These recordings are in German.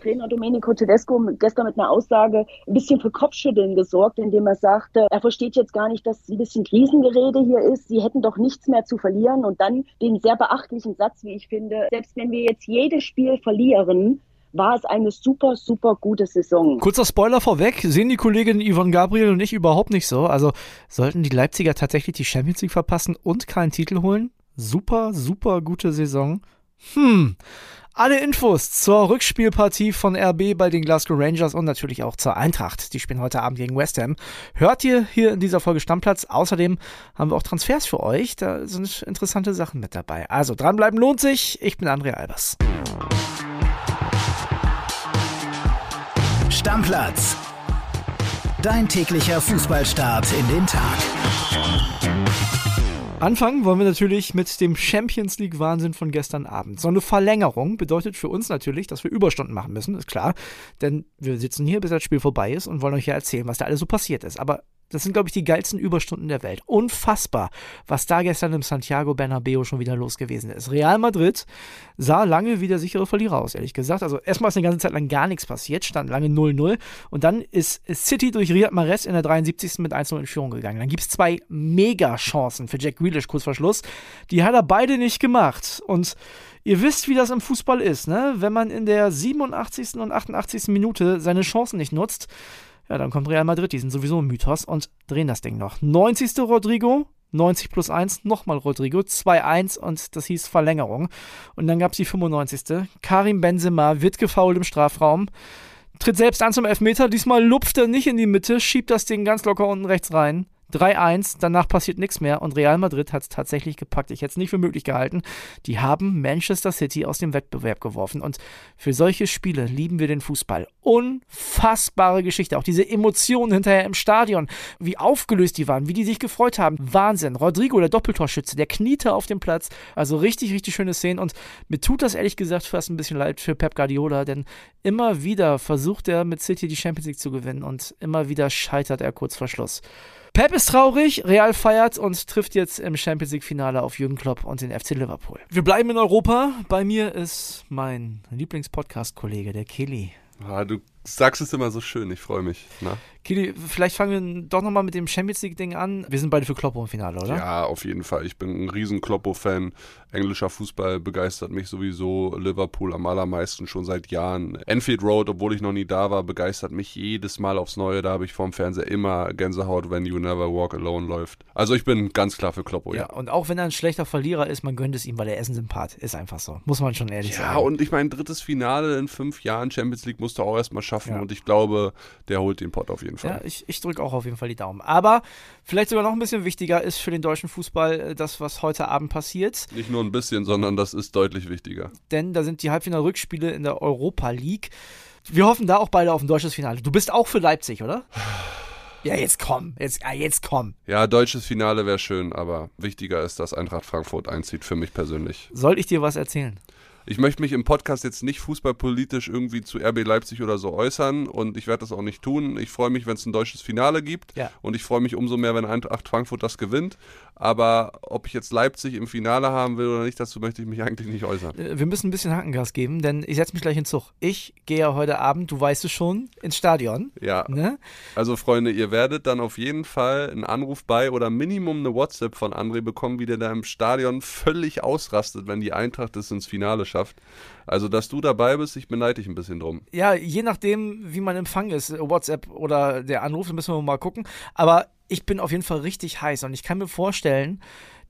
Trainer Domenico Tedesco gestern mit einer Aussage ein bisschen für Kopfschütteln gesorgt, indem er sagte, er versteht jetzt gar nicht, dass ein bisschen Krisengerede hier ist. Sie hätten doch nichts mehr zu verlieren. Und dann den sehr beachtlichen Satz, wie ich finde, selbst wenn wir jetzt jedes Spiel verlieren, war es eine super, super gute Saison. Kurzer Spoiler vorweg, sehen die Kolleginnen Yvonne Gabriel und ich überhaupt nicht so. Also sollten die Leipziger tatsächlich die Champions League verpassen und keinen Titel holen? Super, super gute Saison. Hm. Alle Infos zur Rückspielpartie von RB bei den Glasgow Rangers und natürlich auch zur Eintracht. Die spielen heute Abend gegen West Ham. Hört ihr hier in dieser Folge Stammplatz. Außerdem haben wir auch Transfers für euch. Da sind interessante Sachen mit dabei. Also dranbleiben lohnt sich. Ich bin André Albers. Stammplatz. Dein täglicher Fußballstart in den Tag. Anfangen wollen wir natürlich mit dem Champions League Wahnsinn von gestern Abend. So eine Verlängerung bedeutet für uns natürlich, dass wir Überstunden machen müssen, ist klar. Denn wir sitzen hier, bis das Spiel vorbei ist und wollen euch ja erzählen, was da alles so passiert ist. Aber das sind, glaube ich, die geilsten Überstunden der Welt. Unfassbar, was da gestern im Santiago Bernabeo schon wieder los gewesen ist. Real Madrid sah lange wie der sichere Verlierer aus, ehrlich gesagt. Also erstmal ist eine ganze Zeit lang gar nichts passiert, stand lange 0-0 und dann ist City durch Riyad Mahrez in der 73. mit 1-0 in Führung gegangen. Dann gibt es zwei Mega-Chancen für Jack Grealish kurz vor Schluss. Die hat er beide nicht gemacht und Ihr wisst, wie das im Fußball ist, ne? Wenn man in der 87. und 88. Minute seine Chancen nicht nutzt, ja, dann kommt Real Madrid, die sind sowieso ein Mythos und drehen das Ding noch. 90. Rodrigo, 90 plus 1, nochmal Rodrigo, 2-1 und das hieß Verlängerung. Und dann gab es die 95. Karim Benzema wird gefault im Strafraum, tritt selbst an zum Elfmeter, diesmal lupft er nicht in die Mitte, schiebt das Ding ganz locker unten rechts rein. 3-1, danach passiert nichts mehr und Real Madrid hat es tatsächlich gepackt. Ich hätte es nicht für möglich gehalten. Die haben Manchester City aus dem Wettbewerb geworfen und für solche Spiele lieben wir den Fußball. Unfassbare Geschichte, auch diese Emotionen hinterher im Stadion, wie aufgelöst die waren, wie die sich gefreut haben. Wahnsinn. Rodrigo, der Doppeltorschütze, der kniete auf dem Platz. Also richtig, richtig schöne Szenen und mir tut das ehrlich gesagt fast ein bisschen leid für Pep Guardiola, denn immer wieder versucht er mit City die Champions League zu gewinnen und immer wieder scheitert er kurz vor Schluss. Pep ist traurig, Real feiert und trifft jetzt im Champions League Finale auf Jürgen Klopp und den FC Liverpool. Wir bleiben in Europa. Bei mir ist mein Lieblingspodcast-Kollege, der Kelly. Ah, du sagst es immer so schön, ich freue mich. Na? Kili, vielleicht fangen wir doch nochmal mit dem Champions League-Ding an. Wir sind beide für Kloppo im Finale, oder? Ja, auf jeden Fall. Ich bin ein riesen Kloppo-Fan. Englischer Fußball begeistert mich sowieso. Liverpool am allermeisten schon seit Jahren. Enfield Road, obwohl ich noch nie da war, begeistert mich jedes Mal aufs Neue. Da habe ich vorm Fernseher immer Gänsehaut, wenn You Never Walk Alone läuft. Also ich bin ganz klar für Kloppo, ja. ja. Und auch wenn er ein schlechter Verlierer ist, man gönnt es ihm, weil er ist ein Sympath. Ist einfach so. Muss man schon ehrlich ja, sagen. Ja, und ich meine, drittes Finale in fünf Jahren Champions League musst du auch erstmal schaffen. Ja. Und ich glaube, der holt den Pott auf jeden Fall. Ja, ich, ich drücke auch auf jeden Fall die Daumen. Aber vielleicht sogar noch ein bisschen wichtiger ist für den deutschen Fußball äh, das, was heute Abend passiert. Nicht nur ein bisschen, sondern das ist deutlich wichtiger. Denn da sind die Halbfinal-Rückspiele in der Europa League. Wir hoffen da auch beide auf ein deutsches Finale. Du bist auch für Leipzig, oder? Ja, jetzt komm. Jetzt, jetzt komm. Ja, deutsches Finale wäre schön, aber wichtiger ist, dass Eintracht Frankfurt einzieht, für mich persönlich. Soll ich dir was erzählen? Ich möchte mich im Podcast jetzt nicht fußballpolitisch irgendwie zu RB Leipzig oder so äußern und ich werde das auch nicht tun. Ich freue mich, wenn es ein deutsches Finale gibt ja. und ich freue mich umso mehr, wenn Eintracht Frankfurt das gewinnt. Aber ob ich jetzt Leipzig im Finale haben will oder nicht, dazu möchte ich mich eigentlich nicht äußern. Äh, wir müssen ein bisschen Hackengas geben, denn ich setze mich gleich in Zug. Ich gehe ja heute Abend, du weißt es schon, ins Stadion. Ja. Ne? Also Freunde, ihr werdet dann auf jeden Fall einen Anruf bei oder Minimum eine WhatsApp von André bekommen, wie der da im Stadion völlig ausrastet, wenn die Eintracht es ins Finale schafft. Also, dass du dabei bist, ich beneide dich ein bisschen drum. Ja, je nachdem, wie mein Empfang ist, WhatsApp oder der Anruf, müssen wir mal gucken. Aber ich bin auf jeden Fall richtig heiß und ich kann mir vorstellen,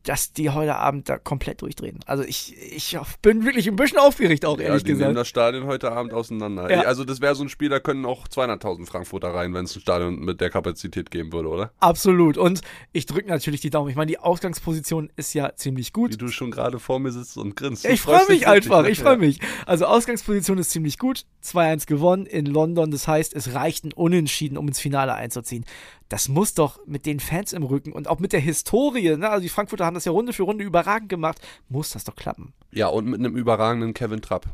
dass die heute Abend da komplett durchdrehen. Also ich, ich bin wirklich ein bisschen aufgeregt auch, ehrlich ja, die gesagt. nehmen das Stadion heute Abend auseinander. Ja. Also das wäre so ein Spiel, da können auch 200.000 Frankfurter rein, wenn es ein Stadion mit der Kapazität geben würde, oder? Absolut. Und ich drücke natürlich die Daumen. Ich meine, die Ausgangsposition ist ja ziemlich gut. Wie du schon gerade vor mir sitzt und grinst. Ich freue mich einfach, ich freue mich. Also Ausgangsposition ist ziemlich gut. 2-1 gewonnen in London. Das heißt, es reicht ein Unentschieden, um ins Finale einzuziehen das muss doch mit den Fans im Rücken und auch mit der Historie, ne? also die Frankfurter haben das ja Runde für Runde überragend gemacht, muss das doch klappen. Ja, und mit einem überragenden Kevin Trapp.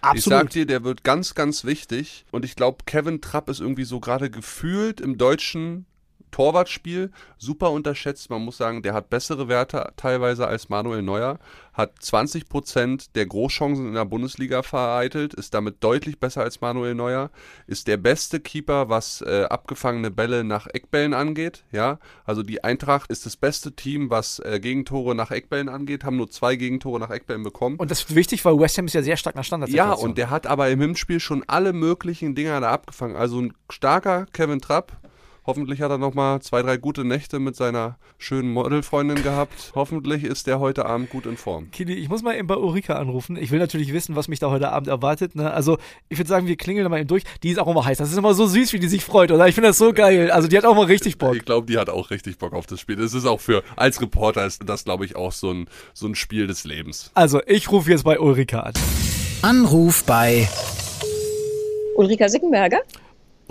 Absolut. Ich sag dir, der wird ganz, ganz wichtig und ich glaube, Kevin Trapp ist irgendwie so gerade gefühlt im deutschen Torwartspiel super unterschätzt. Man muss sagen, der hat bessere Werte teilweise als Manuel Neuer, hat 20 Prozent der Großchancen in der Bundesliga vereitelt, ist damit deutlich besser als Manuel Neuer, ist der beste Keeper, was äh, abgefangene Bälle nach Eckbällen angeht. Ja, also die Eintracht ist das beste Team, was äh, Gegentore nach Eckbällen angeht, haben nur zwei Gegentore nach Eckbällen bekommen. Und das ist wichtig, weil West Ham ist ja sehr stark nach Standards. Ja, und der hat aber im Hinspiel schon alle möglichen Dinger da abgefangen. Also ein starker Kevin Trapp, Hoffentlich hat er noch mal zwei, drei gute Nächte mit seiner schönen Modelfreundin gehabt. Hoffentlich ist der heute Abend gut in Form. Kili, ich muss mal eben bei Ulrika anrufen. Ich will natürlich wissen, was mich da heute Abend erwartet. Ne? Also, ich würde sagen, wir klingeln mal eben durch. Die ist auch immer heiß. Das ist immer so süß, wie die sich freut, oder? Ich finde das so geil. Also, die hat auch mal richtig Bock. Ich glaube, die hat auch richtig Bock auf das Spiel. Das ist auch für, als Reporter ist das, glaube ich, auch so ein, so ein Spiel des Lebens. Also, ich rufe jetzt bei Ulrika an. Anruf bei Ulrika Sickenberger.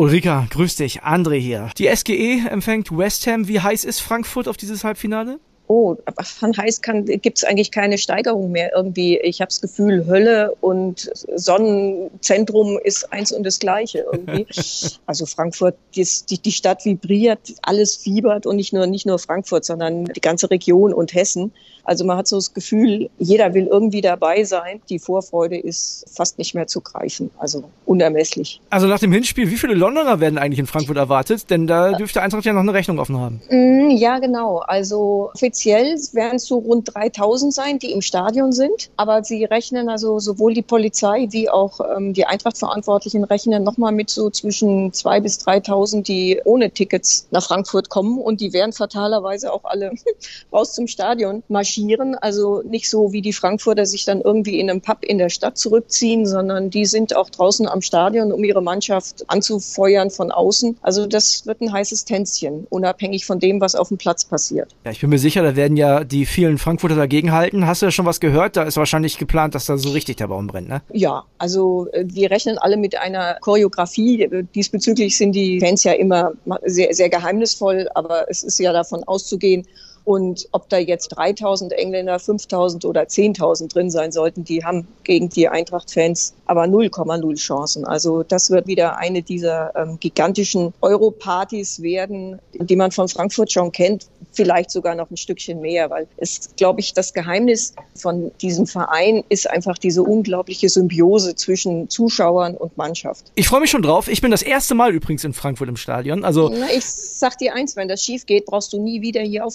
Ulrika, grüß dich. André hier. Die SGE empfängt West Ham. Wie heiß ist Frankfurt auf dieses Halbfinale? Oh, von heiß gibt es eigentlich keine Steigerung mehr irgendwie. Ich habe das Gefühl, Hölle und Sonnenzentrum ist eins und das Gleiche irgendwie. also Frankfurt, die, die Stadt vibriert, alles fiebert und nicht nur, nicht nur Frankfurt, sondern die ganze Region und Hessen. Also man hat so das Gefühl, jeder will irgendwie dabei sein. Die Vorfreude ist fast nicht mehr zu greifen, also unermesslich. Also nach dem Hinspiel, wie viele Londoner werden eigentlich in Frankfurt erwartet? Denn da dürfte Eintracht ja noch eine Rechnung offen haben. Mm, ja, genau. Also offiziell werden es so rund 3000 sein, die im Stadion sind. Aber sie rechnen also sowohl die Polizei wie auch ähm, die Eintracht-Verantwortlichen rechnen nochmal mit so zwischen 2.000 bis 3.000, die ohne Tickets nach Frankfurt kommen. Und die werden fatalerweise auch alle raus zum Stadion marschieren, also nicht so wie die Frankfurter sich dann irgendwie in einem Pub in der Stadt zurückziehen, sondern die sind auch draußen am Stadion, um ihre Mannschaft anzufeuern von außen. Also das wird ein heißes Tänzchen, unabhängig von dem, was auf dem Platz passiert. Ja, ich bin mir sicher, da werden ja die vielen Frankfurter dagegenhalten. Hast du ja schon was gehört? Da ist wahrscheinlich geplant, dass da so richtig der Baum brennt, ne? Ja, also äh, wir rechnen alle mit einer Choreografie. Diesbezüglich sind die Fans ja immer sehr, sehr geheimnisvoll, aber es ist ja davon auszugehen, und ob da jetzt 3000 Engländer, 5000 oder 10.000 drin sein sollten, die haben gegen die Eintracht-Fans aber 0,0 Chancen. Also das wird wieder eine dieser ähm, gigantischen Euro-Partys werden, die man von Frankfurt schon kennt, vielleicht sogar noch ein Stückchen mehr, weil es, glaube ich, das Geheimnis von diesem Verein ist einfach diese unglaubliche Symbiose zwischen Zuschauern und Mannschaft. Ich freue mich schon drauf. Ich bin das erste Mal übrigens in Frankfurt im Stadion. Also Na, ich sag dir eins, wenn das schief geht, brauchst du nie wieder hier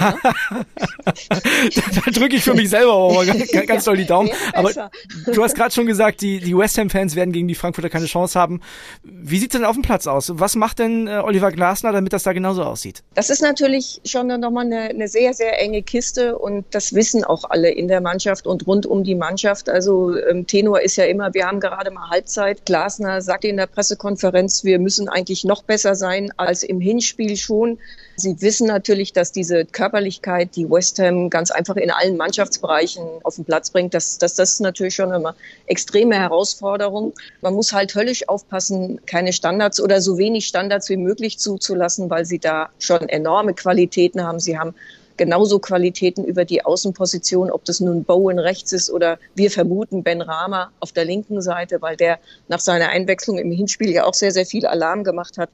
Ne? da drücke ich für mich selber mal ganz, ganz doll die Daumen. Aber du hast gerade schon gesagt, die, die West Ham-Fans werden gegen die Frankfurter keine Chance haben. Wie sieht es denn auf dem Platz aus? Was macht denn äh, Oliver Glasner, damit das da genauso aussieht? Das ist natürlich schon nochmal eine, eine sehr, sehr enge Kiste und das wissen auch alle in der Mannschaft und rund um die Mannschaft. Also ähm, Tenor ist ja immer, wir haben gerade mal Halbzeit. Glasner sagte in der Pressekonferenz, wir müssen eigentlich noch besser sein als im Hinspiel schon. Sie wissen natürlich, dass diese Körperlichkeit, die West Ham ganz einfach in allen Mannschaftsbereichen auf den Platz bringt, dass, dass das natürlich schon immer extreme Herausforderung. Man muss halt höllisch aufpassen, keine Standards oder so wenig Standards wie möglich zuzulassen, weil sie da schon enorme Qualitäten haben. Sie haben genauso Qualitäten über die Außenposition, ob das nun Bowen rechts ist oder wir vermuten Ben Rama auf der linken Seite, weil der nach seiner Einwechslung im Hinspiel ja auch sehr, sehr viel Alarm gemacht hat.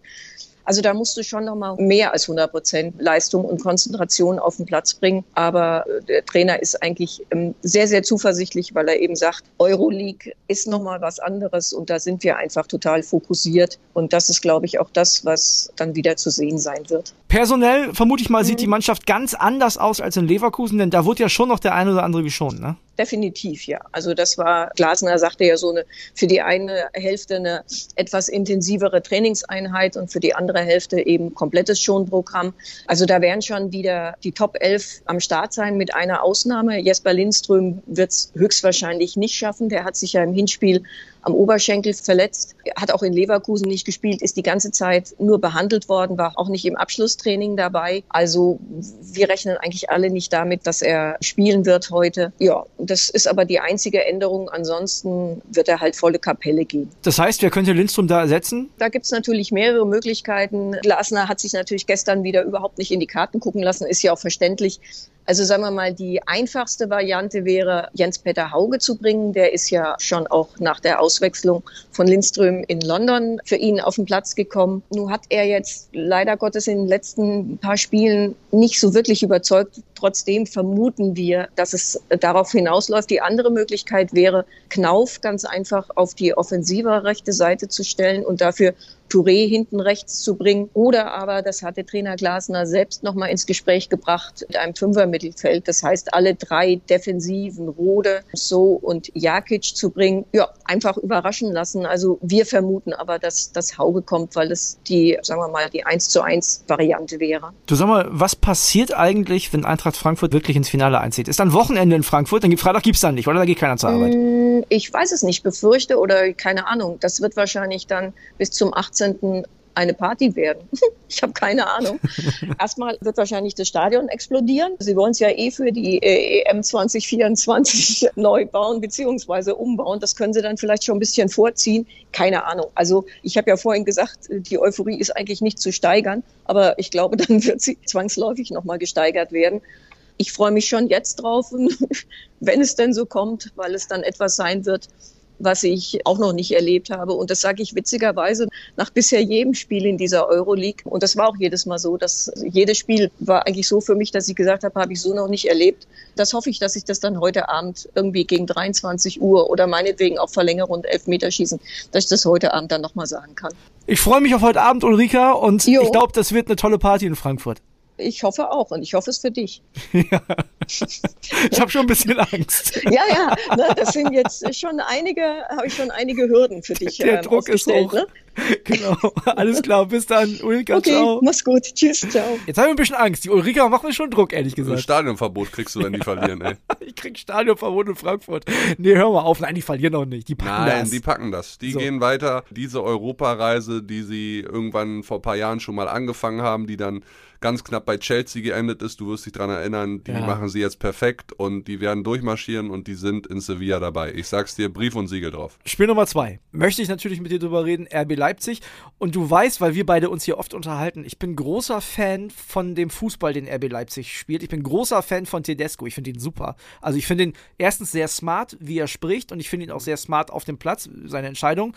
Also da musst du schon noch mal mehr als 100 Prozent Leistung und Konzentration auf den Platz bringen. Aber äh, der Trainer ist eigentlich ähm, sehr, sehr zuversichtlich, weil er eben sagt, Euroleague ist noch mal was anderes und da sind wir einfach total fokussiert. Und das ist, glaube ich, auch das, was dann wieder zu sehen sein wird. Personell, vermute ich mal, sieht die mhm. Mannschaft ganz anders aus als in Leverkusen, denn da wurde ja schon noch der eine oder andere geschont, ne? Definitiv, ja. Also das war, Glasner sagte ja so eine, für die eine Hälfte eine etwas intensivere Trainingseinheit und für die andere Hälfte eben komplettes Schonprogramm. Also da werden schon wieder die Top 11 am Start sein mit einer Ausnahme. Jesper Lindström wird es höchstwahrscheinlich nicht schaffen. Der hat sich ja im Hinspiel am Oberschenkel verletzt, hat auch in Leverkusen nicht gespielt, ist die ganze Zeit nur behandelt worden, war auch nicht im Abschlusstraining dabei. Also wir rechnen eigentlich alle nicht damit, dass er spielen wird heute. Ja, das ist aber die einzige Änderung. Ansonsten wird er halt volle Kapelle gehen. Das heißt, wer könnte Lindström da ersetzen? Da gibt es natürlich mehrere Möglichkeiten. Glasner hat sich natürlich gestern wieder überhaupt nicht in die Karten gucken lassen, ist ja auch verständlich. Also sagen wir mal, die einfachste Variante wäre, Jens-Peter Hauge zu bringen. Der ist ja schon auch nach der Auswechslung von Lindström in London für ihn auf den Platz gekommen. Nun hat er jetzt leider Gottes in den letzten paar Spielen nicht so wirklich überzeugt. Trotzdem vermuten wir, dass es darauf hinausläuft. Die andere Möglichkeit wäre, Knauf ganz einfach auf die offensive rechte Seite zu stellen und dafür Touré hinten rechts zu bringen. Oder aber, das hatte Trainer Glasner selbst nochmal ins Gespräch gebracht, mit einem Fünfer-Mittelfeld. Das heißt, alle drei Defensiven, Rode, So und Jakic zu bringen. Ja, einfach überraschen lassen. Also wir vermuten aber, dass das Hauge kommt, weil es die, sagen wir mal, die 1 zu 1 Variante wäre. Du sag mal, was passiert eigentlich, wenn Eintracht Frankfurt wirklich ins Finale einzieht? Ist dann Wochenende in Frankfurt, dann Freitag gibt es dann nicht, oder? Da geht keiner zur Arbeit. Mm, ich weiß es nicht, befürchte oder keine Ahnung. Das wird wahrscheinlich dann bis zum 18 18. eine Party werden. Ich habe keine Ahnung. Erstmal wird wahrscheinlich das Stadion explodieren. Sie wollen es ja eh für die äh, EM 2024 neu bauen bzw. umbauen. Das können sie dann vielleicht schon ein bisschen vorziehen. Keine Ahnung. Also ich habe ja vorhin gesagt, die Euphorie ist eigentlich nicht zu steigern, aber ich glaube, dann wird sie zwangsläufig nochmal gesteigert werden. Ich freue mich schon jetzt drauf, wenn es denn so kommt, weil es dann etwas sein wird, was ich auch noch nicht erlebt habe. Und das sage ich witzigerweise nach bisher jedem Spiel in dieser Euroleague. Und das war auch jedes Mal so, dass jedes Spiel war eigentlich so für mich, dass ich gesagt habe, habe ich so noch nicht erlebt. Das hoffe ich, dass ich das dann heute Abend irgendwie gegen 23 Uhr oder meinetwegen auch Verlängerung und Elfmeterschießen, dass ich das heute Abend dann nochmal sagen kann. Ich freue mich auf heute Abend, Ulrika, und jo. ich glaube, das wird eine tolle Party in Frankfurt. Ich hoffe auch und ich hoffe es für dich. Ja. Ich habe schon ein bisschen Angst. ja, ja, ne, das sind jetzt schon einige, habe ich schon einige Hürden für dich. Der ähm, Druck ist hoch. Ne? Genau, alles klar, bis dann. Ulrika, okay, ciao. mach's gut, tschüss, ciao. Jetzt habe ich ein bisschen Angst. Die Ulrika macht mir schon Druck, ehrlich gesagt. Ein Stadionverbot kriegst du, wenn die verlieren, ey. ich krieg Stadionverbot in Frankfurt. Nee, hör mal auf. Nein, die verlieren auch nicht. Die packen Nein, das. Nein, die packen das. Die so. gehen weiter. Diese Europareise, die sie irgendwann vor ein paar Jahren schon mal angefangen haben, die dann ganz knapp bei Chelsea geendet ist. Du wirst dich daran erinnern, die ja. machen sie jetzt perfekt und die werden durchmarschieren und die sind in Sevilla dabei. Ich sag's dir, Brief und Siegel drauf. Spiel Nummer zwei. Möchte ich natürlich mit dir drüber reden, RB Leipzig. Und du weißt, weil wir beide uns hier oft unterhalten, ich bin großer Fan von dem Fußball, den RB Leipzig spielt. Ich bin großer Fan von Tedesco. Ich finde ihn super. Also ich finde ihn erstens sehr smart, wie er spricht und ich finde ihn auch sehr smart auf dem Platz, seine Entscheidung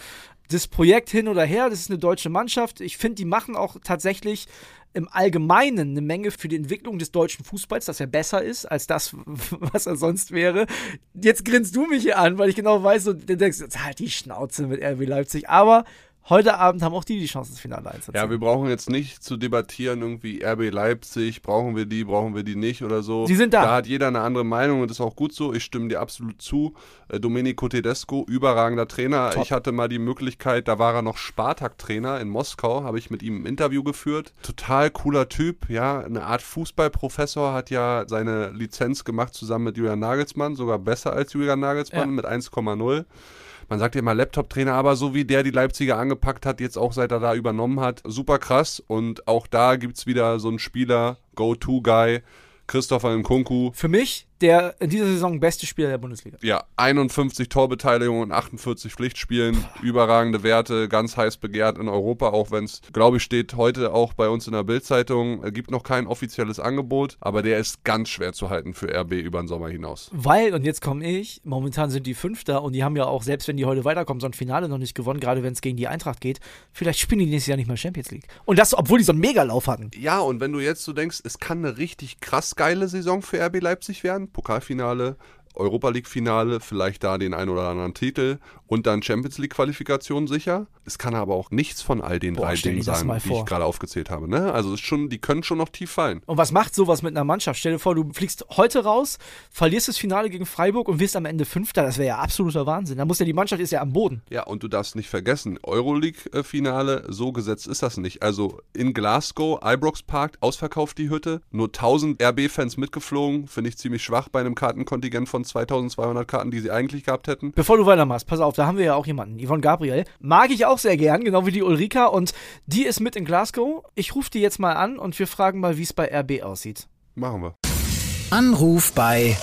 das Projekt hin oder her, das ist eine deutsche Mannschaft. Ich finde, die machen auch tatsächlich im Allgemeinen eine Menge für die Entwicklung des deutschen Fußballs, dass er besser ist als das, was er sonst wäre. Jetzt grinst du mich hier an, weil ich genau weiß, du denkst, halt die Schnauze mit RB Leipzig. Aber heute Abend haben auch die die Chance, das Finale einzuziehen. Ja, wir brauchen jetzt nicht zu debattieren, irgendwie RB Leipzig, brauchen wir die, brauchen wir die nicht oder so. Die sind da. Da hat jeder eine andere Meinung und das ist auch gut so. Ich stimme dir absolut zu. Äh, Domenico Tedesco, überragender Trainer. Top. Ich hatte mal die Möglichkeit, da war er noch Spartak-Trainer in Moskau, habe ich mit ihm ein Interview geführt. Total cooler Typ, ja, eine Art Fußballprofessor, hat ja seine Lizenz gemacht zusammen mit Julian Nagelsmann, sogar besser als Julian Nagelsmann ja. mit 1,0 man sagt ja immer Laptop-Trainer, aber so wie der die Leipziger angepackt hat, jetzt auch seit er da übernommen hat, super krass. Und auch da gibt es wieder so einen Spieler, Go-To-Guy, Christopher Nkunku. Für mich der in dieser Saison beste Spieler der Bundesliga. Ja, 51 Torbeteiligungen und 48 Pflichtspielen, überragende Werte, ganz heiß begehrt in Europa, auch wenn es, glaube ich, steht heute auch bei uns in der Bildzeitung, gibt noch kein offizielles Angebot, aber der ist ganz schwer zu halten für RB über den Sommer hinaus. Weil, und jetzt komme ich, momentan sind die Fünfter und die haben ja auch, selbst wenn die heute weiterkommen, so ein Finale noch nicht gewonnen, gerade wenn es gegen die Eintracht geht, vielleicht spielen die nächstes Jahr nicht mal Champions League. Und das, obwohl die so einen Megalauf hatten. Ja, und wenn du jetzt so denkst, es kann eine richtig krass geile Saison für RB Leipzig werden, Pokalfinale, Europa League-Finale, vielleicht da den ein oder anderen Titel und dann Champions League-Qualifikation sicher. Es kann aber auch nichts von all den Boah, drei Dingen sein, die ich gerade aufgezählt habe. Ne? Also ist schon, die können schon noch tief fallen. Und was macht sowas mit einer Mannschaft? Stell dir vor, du fliegst heute raus, verlierst das Finale gegen Freiburg und wirst am Ende Fünfter. Das wäre ja absoluter Wahnsinn. Da muss ja die Mannschaft ist ja am Boden. Ja, und du darfst nicht vergessen, Euroleague-Finale, so gesetzt ist das nicht. Also in Glasgow, Ibrox Park, ausverkauft die Hütte, nur 1000 RB-Fans mitgeflogen, finde ich ziemlich schwach bei einem Kartenkontingent von 2200 Karten, die sie eigentlich gehabt hätten. Bevor du weitermachst, pass auf, da haben wir ja auch jemanden, Yvonne Gabriel. Mag ich auch sehr gern, genau wie die Ulrika. Und die ist mit in Glasgow. Ich rufe die jetzt mal an und wir fragen mal, wie es bei RB aussieht. Machen wir. Anruf bei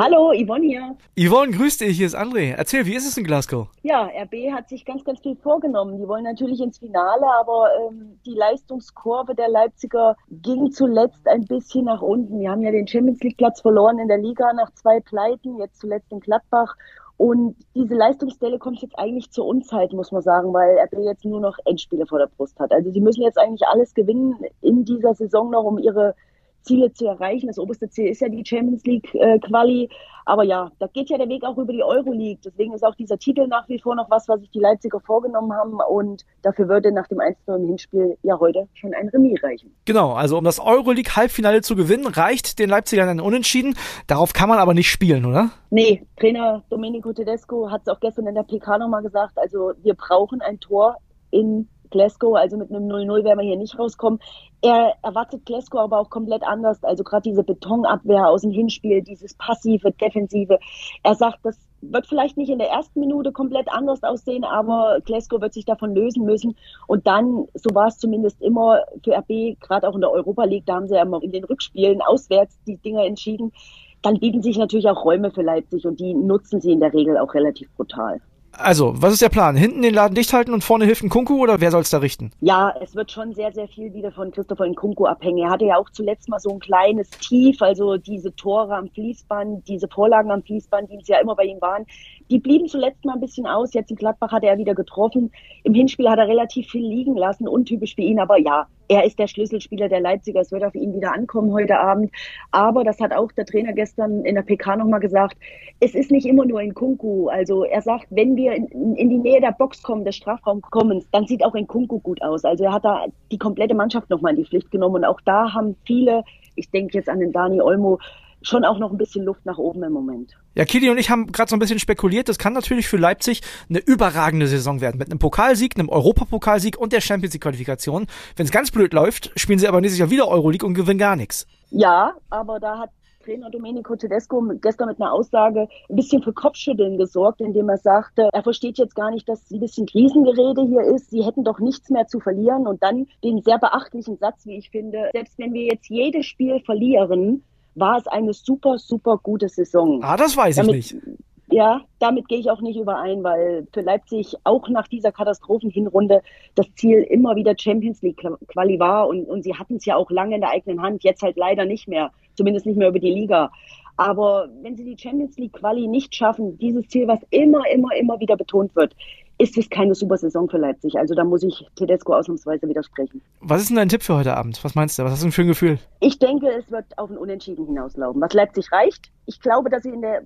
Hallo, Yvonne hier. Yvonne, grüß dich, hier ist André. Erzähl, wie ist es in Glasgow? Ja, RB hat sich ganz, ganz viel vorgenommen. Die wollen natürlich ins Finale, aber ähm, die Leistungskurve der Leipziger ging zuletzt ein bisschen nach unten. Wir haben ja den Champions League Platz verloren in der Liga nach zwei Pleiten, jetzt zuletzt in Gladbach. Und diese Leistungsstelle kommt jetzt eigentlich zur Unzeit, muss man sagen, weil RB jetzt nur noch Endspiele vor der Brust hat. Also sie müssen jetzt eigentlich alles gewinnen in dieser Saison noch, um ihre Ziele zu erreichen. Das oberste Ziel ist ja die Champions League äh, Quali. Aber ja, da geht ja der Weg auch über die Euroleague. Deswegen ist auch dieser Titel nach wie vor noch was, was sich die Leipziger vorgenommen haben. Und dafür würde nach dem 1 im Hinspiel ja heute schon ein Remis reichen. Genau, also um das Euroleague-Halbfinale zu gewinnen, reicht den Leipzigern ein Unentschieden. Darauf kann man aber nicht spielen, oder? Nee, Trainer Domenico Tedesco hat es auch gestern in der PK nochmal gesagt. Also wir brauchen ein Tor in Glasgow, also mit einem 0-0 werden wir hier nicht rauskommen. Er erwartet Glasgow aber auch komplett anders. Also gerade diese Betonabwehr aus dem Hinspiel, dieses passive, defensive. Er sagt, das wird vielleicht nicht in der ersten Minute komplett anders aussehen, aber Glasgow wird sich davon lösen müssen. Und dann, so war es zumindest immer für RB, gerade auch in der Europa League, da haben sie ja immer in den Rückspielen auswärts die Dinger entschieden. Dann bieten sich natürlich auch Räume für Leipzig und die nutzen sie in der Regel auch relativ brutal. Also, was ist der Plan? Hinten den Laden dicht halten und vorne hilft ein Kunku oder wer soll es da richten? Ja, es wird schon sehr, sehr viel wieder von Christopher Nkunku abhängen. Er hatte ja auch zuletzt mal so ein kleines Tief, also diese Tore am Fließband, diese Vorlagen am Fließband, die es ja immer bei ihm waren, die blieben zuletzt mal ein bisschen aus. Jetzt in Gladbach hat er wieder getroffen. Im Hinspiel hat er relativ viel liegen lassen, untypisch für ihn, aber ja, er ist der Schlüsselspieler der Leipziger. Es wird auf ihn wieder ankommen heute Abend. Aber das hat auch der Trainer gestern in der PK nochmal gesagt. Es ist nicht immer nur in Kunku. Also er sagt, wenn wir in, in, die Nähe der Box kommen, des Strafraums kommen, dann sieht auch in Kunku gut aus. Also er hat da die komplette Mannschaft nochmal in die Pflicht genommen. Und auch da haben viele, ich denke jetzt an den Dani Olmo, schon auch noch ein bisschen Luft nach oben im Moment. Ja, Kili und ich haben gerade so ein bisschen spekuliert, das kann natürlich für Leipzig eine überragende Saison werden. Mit einem Pokalsieg, einem Europapokalsieg und der Champions League-Qualifikation. Wenn es ganz blöd läuft, spielen sie aber nächstes Jahr wieder Euroleague und gewinnen gar nichts. Ja, aber da hat Trainer Domenico Tedesco gestern mit einer Aussage ein bisschen für Kopfschütteln gesorgt, indem er sagte, er versteht jetzt gar nicht, dass ein bisschen Krisengerede hier ist. Sie hätten doch nichts mehr zu verlieren. Und dann den sehr beachtlichen Satz, wie ich finde, selbst wenn wir jetzt jedes Spiel verlieren, war es eine super, super gute Saison. Ah, das weiß damit, ich nicht. Ja, damit gehe ich auch nicht überein, weil für Leipzig auch nach dieser Katastrophenhinrunde das Ziel immer wieder Champions League Quali war und, und sie hatten es ja auch lange in der eigenen Hand, jetzt halt leider nicht mehr, zumindest nicht mehr über die Liga. Aber wenn sie die Champions League Quali nicht schaffen, dieses Ziel, was immer, immer, immer wieder betont wird, ist es keine super Saison für Leipzig. Also da muss ich Tedesco ausnahmsweise widersprechen. Was ist denn dein Tipp für heute Abend? Was meinst du? Was hast du denn für ein Gefühl? Ich denke, es wird auf ein Unentschieden hinauslaufen. Was Leipzig reicht. Ich glaube, dass sie in der,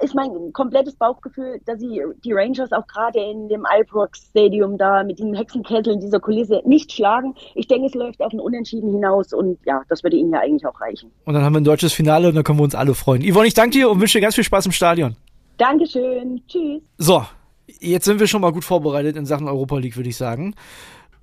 ist mein komplettes Bauchgefühl, dass sie die Rangers auch gerade in dem Ibrox Stadium da mit dem Hexenkessel in dieser Kulisse nicht schlagen. Ich denke, es läuft auf ein Unentschieden hinaus und ja, das würde ihnen ja eigentlich auch reichen. Und dann haben wir ein deutsches Finale und dann können wir uns alle freuen. Yvonne, ich danke dir und wünsche dir ganz viel Spaß im Stadion. Dankeschön. Tschüss. So, Jetzt sind wir schon mal gut vorbereitet in Sachen Europa League, würde ich sagen.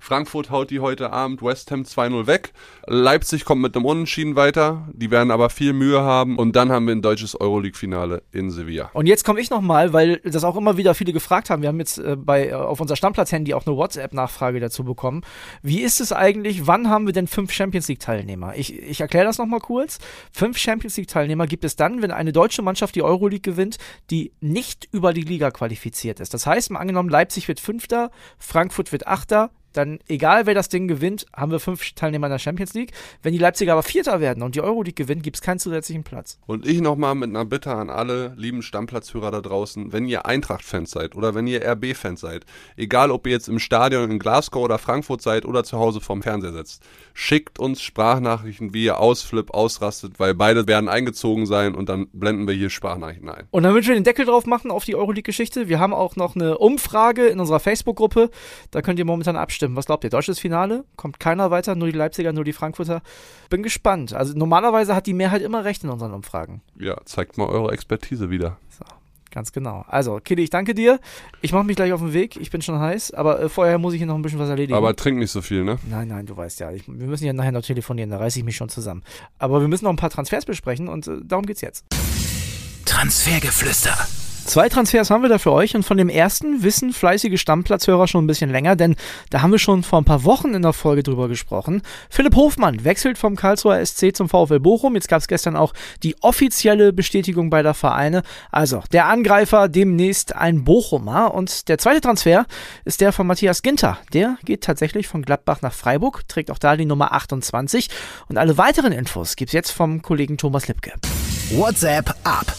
Frankfurt haut die heute Abend West Ham 2-0 weg. Leipzig kommt mit einem Unentschieden weiter. Die werden aber viel Mühe haben. Und dann haben wir ein deutsches Euroleague-Finale in Sevilla. Und jetzt komme ich nochmal, weil das auch immer wieder viele gefragt haben. Wir haben jetzt äh, bei, äh, auf unser Stammplatz-Handy auch eine WhatsApp-Nachfrage dazu bekommen. Wie ist es eigentlich, wann haben wir denn fünf Champions League-Teilnehmer? Ich, ich erkläre das nochmal kurz. Fünf Champions League-Teilnehmer gibt es dann, wenn eine deutsche Mannschaft die Euroleague gewinnt, die nicht über die Liga qualifiziert ist. Das heißt, mal angenommen, Leipzig wird Fünfter, Frankfurt wird Achter, dann egal wer das Ding gewinnt, haben wir fünf Teilnehmer in der Champions League. Wenn die Leipziger aber Vierter werden und die Euroleague gewinnen, gibt es keinen zusätzlichen Platz. Und ich nochmal mit einer Bitte an alle lieben Stammplatzhörer da draußen, wenn ihr Eintracht-Fans seid oder wenn ihr RB-Fans seid, egal ob ihr jetzt im Stadion in Glasgow oder Frankfurt seid oder zu Hause vorm Fernseher sitzt, schickt uns Sprachnachrichten, wie ihr ausflippt, ausrastet, weil beide werden eingezogen sein und dann blenden wir hier Sprachnachrichten ein. Und damit wir den Deckel drauf machen auf die Euroleague-Geschichte, wir haben auch noch eine Umfrage in unserer Facebook-Gruppe, da könnt ihr momentan abstimmen abstimmen. Was glaubt ihr? Deutsches Finale? Kommt keiner weiter, nur die Leipziger, nur die Frankfurter? Bin gespannt. Also normalerweise hat die Mehrheit immer recht in unseren Umfragen. Ja, zeigt mal eure Expertise wieder. So. Ganz genau. Also, Kili, ich danke dir. Ich mache mich gleich auf den Weg. Ich bin schon heiß, aber äh, vorher muss ich hier noch ein bisschen was erledigen. Aber trink nicht so viel, ne? Nein, nein, du weißt ja. Ich, wir müssen ja nachher noch telefonieren, da reiße ich mich schon zusammen. Aber wir müssen noch ein paar Transfers besprechen und äh, darum geht's jetzt. Transfergeflüster Zwei Transfers haben wir da für euch und von dem ersten wissen fleißige Stammplatzhörer schon ein bisschen länger, denn da haben wir schon vor ein paar Wochen in der Folge drüber gesprochen. Philipp Hofmann wechselt vom Karlsruher SC zum VfL Bochum. Jetzt gab es gestern auch die offizielle Bestätigung beider Vereine. Also der Angreifer demnächst ein Bochumer und der zweite Transfer ist der von Matthias Ginter. Der geht tatsächlich von Gladbach nach Freiburg, trägt auch da die Nummer 28 und alle weiteren Infos gibt es jetzt vom Kollegen Thomas Lipke. WhatsApp ab.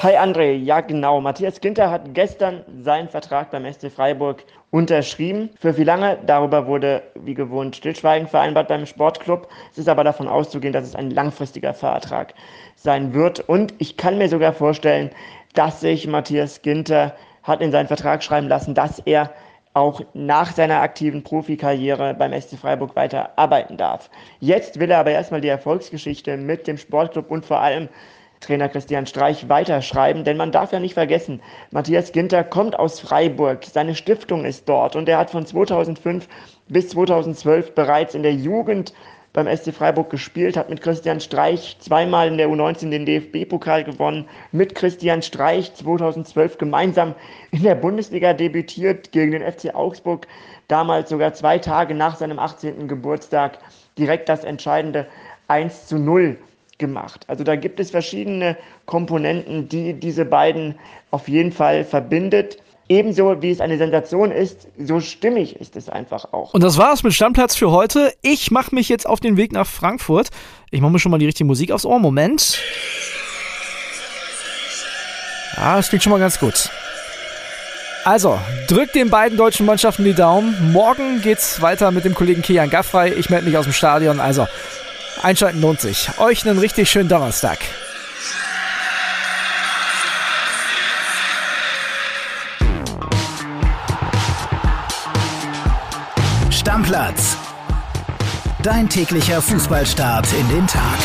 Hi André, ja genau. Matthias Ginter hat gestern seinen Vertrag beim SC Freiburg unterschrieben. Für wie lange? Darüber wurde wie gewohnt Stillschweigen vereinbart beim Sportclub. Es ist aber davon auszugehen, dass es ein langfristiger Vertrag sein wird. Und ich kann mir sogar vorstellen, dass sich Matthias Ginter hat in seinen Vertrag schreiben lassen, dass er auch nach seiner aktiven Profikarriere beim SC Freiburg weiter arbeiten darf. Jetzt will er aber erstmal die Erfolgsgeschichte mit dem Sportclub und vor allem Trainer Christian Streich weiterschreiben, denn man darf ja nicht vergessen, Matthias Ginter kommt aus Freiburg, seine Stiftung ist dort und er hat von 2005 bis 2012 bereits in der Jugend beim SC Freiburg gespielt, hat mit Christian Streich zweimal in der U19 den DFB-Pokal gewonnen, mit Christian Streich 2012 gemeinsam in der Bundesliga debütiert gegen den FC Augsburg, damals sogar zwei Tage nach seinem 18. Geburtstag direkt das entscheidende 1 zu 0 gemacht. Also da gibt es verschiedene Komponenten, die diese beiden auf jeden Fall verbindet. Ebenso wie es eine Sensation ist, so stimmig ist es einfach auch. Und das war's mit Stammplatz für heute. Ich mache mich jetzt auf den Weg nach Frankfurt. Ich mache mir schon mal die richtige Musik aufs Ohr. Moment. Ah, es klingt schon mal ganz gut. Also, drückt den beiden deutschen Mannschaften die Daumen. Morgen geht's weiter mit dem Kollegen Kian Gaffrey. Ich melde mich aus dem Stadion. Also, Einschalten lohnt sich. Euch einen richtig schönen Donnerstag. Stammplatz. Dein täglicher Fußballstart in den Tag.